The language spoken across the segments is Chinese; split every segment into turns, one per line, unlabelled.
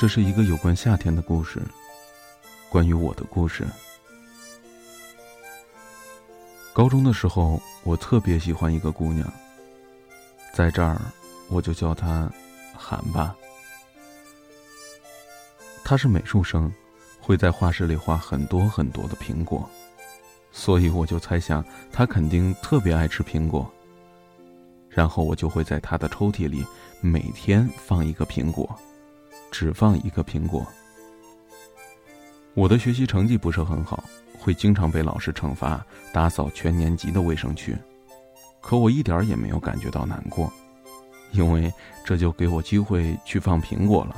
这是一个有关夏天的故事，关于我的故事。高中的时候，我特别喜欢一个姑娘，在这儿我就叫她韩吧。她是美术生，会在画室里画很多很多的苹果，所以我就猜想她肯定特别爱吃苹果。然后我就会在她的抽屉里每天放一个苹果。只放一个苹果。我的学习成绩不是很好，会经常被老师惩罚打扫全年级的卫生区，可我一点也没有感觉到难过，因为这就给我机会去放苹果了。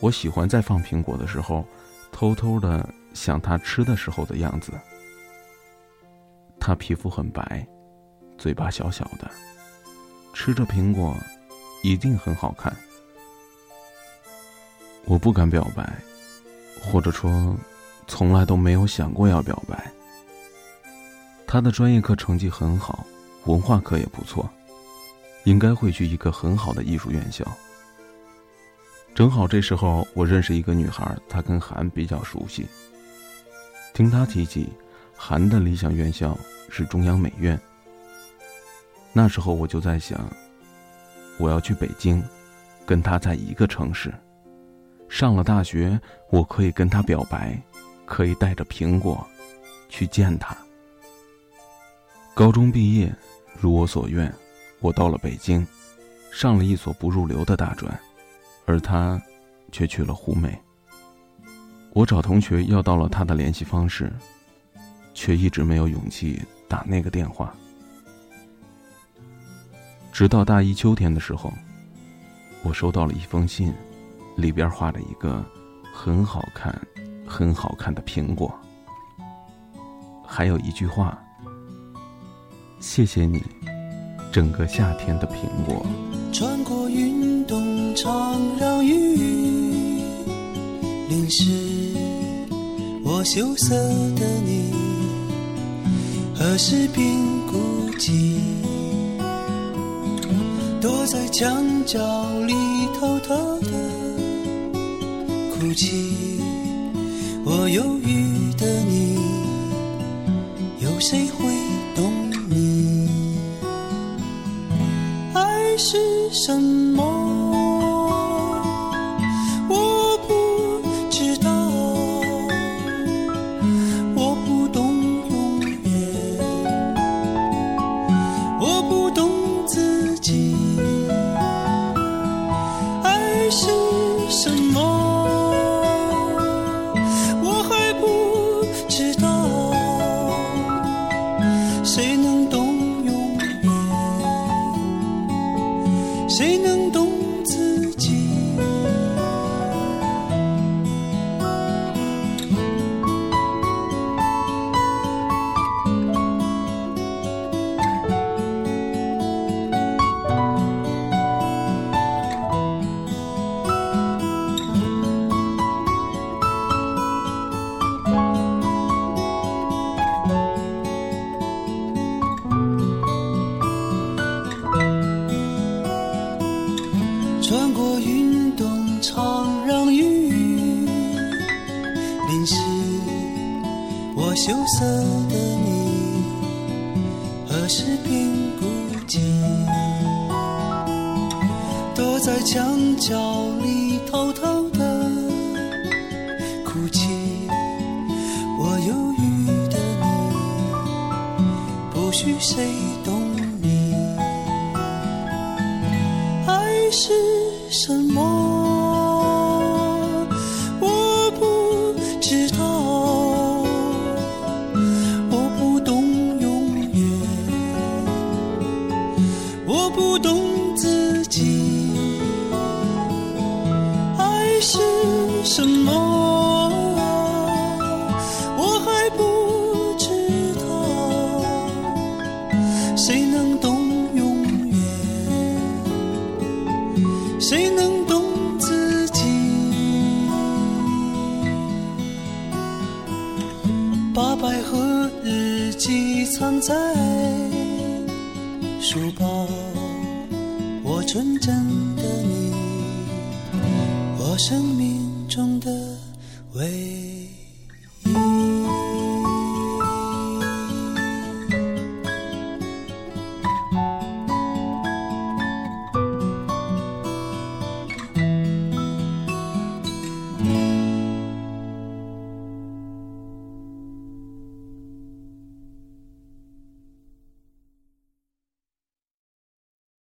我喜欢在放苹果的时候，偷偷的想他吃的时候的样子。他皮肤很白，嘴巴小小的，吃着苹果，一定很好看。我不敢表白，或者说，从来都没有想过要表白。他的专业课成绩很好，文化课也不错，应该会去一个很好的艺术院校。正好这时候我认识一个女孩，她跟韩比较熟悉。听她提起，韩的理想院校是中央美院。那时候我就在想，我要去北京，跟她在一个城市。上了大学，我可以跟他表白，可以带着苹果去见他。高中毕业，如我所愿，我到了北京，上了一所不入流的大专，而他却去了湖美。我找同学要到了他的联系方式，却一直没有勇气打那个电话。直到大一秋天的时候，我收到了一封信。里边画着一个很好看、很好看的苹果，还有一句话：“谢谢你，整个夏天的苹果。”
穿过运动场，让雨淋湿我羞涩的你，何时变孤寂？躲在墙角里偷偷的。哭泣我忧郁的你有谁会懂你？爱是什么？我不知道我不懂永远我不懂自己。爱是什么？谁能懂穿过运动场，让雨淋湿我羞涩的你，何时变孤寂？躲在墙角里偷偷的哭泣。我忧郁的你，不许谁懂是什么我不知道我不懂永远我不懂自己爱是什么？把百合日记藏在书包，我纯真的你。我生命中的唯一。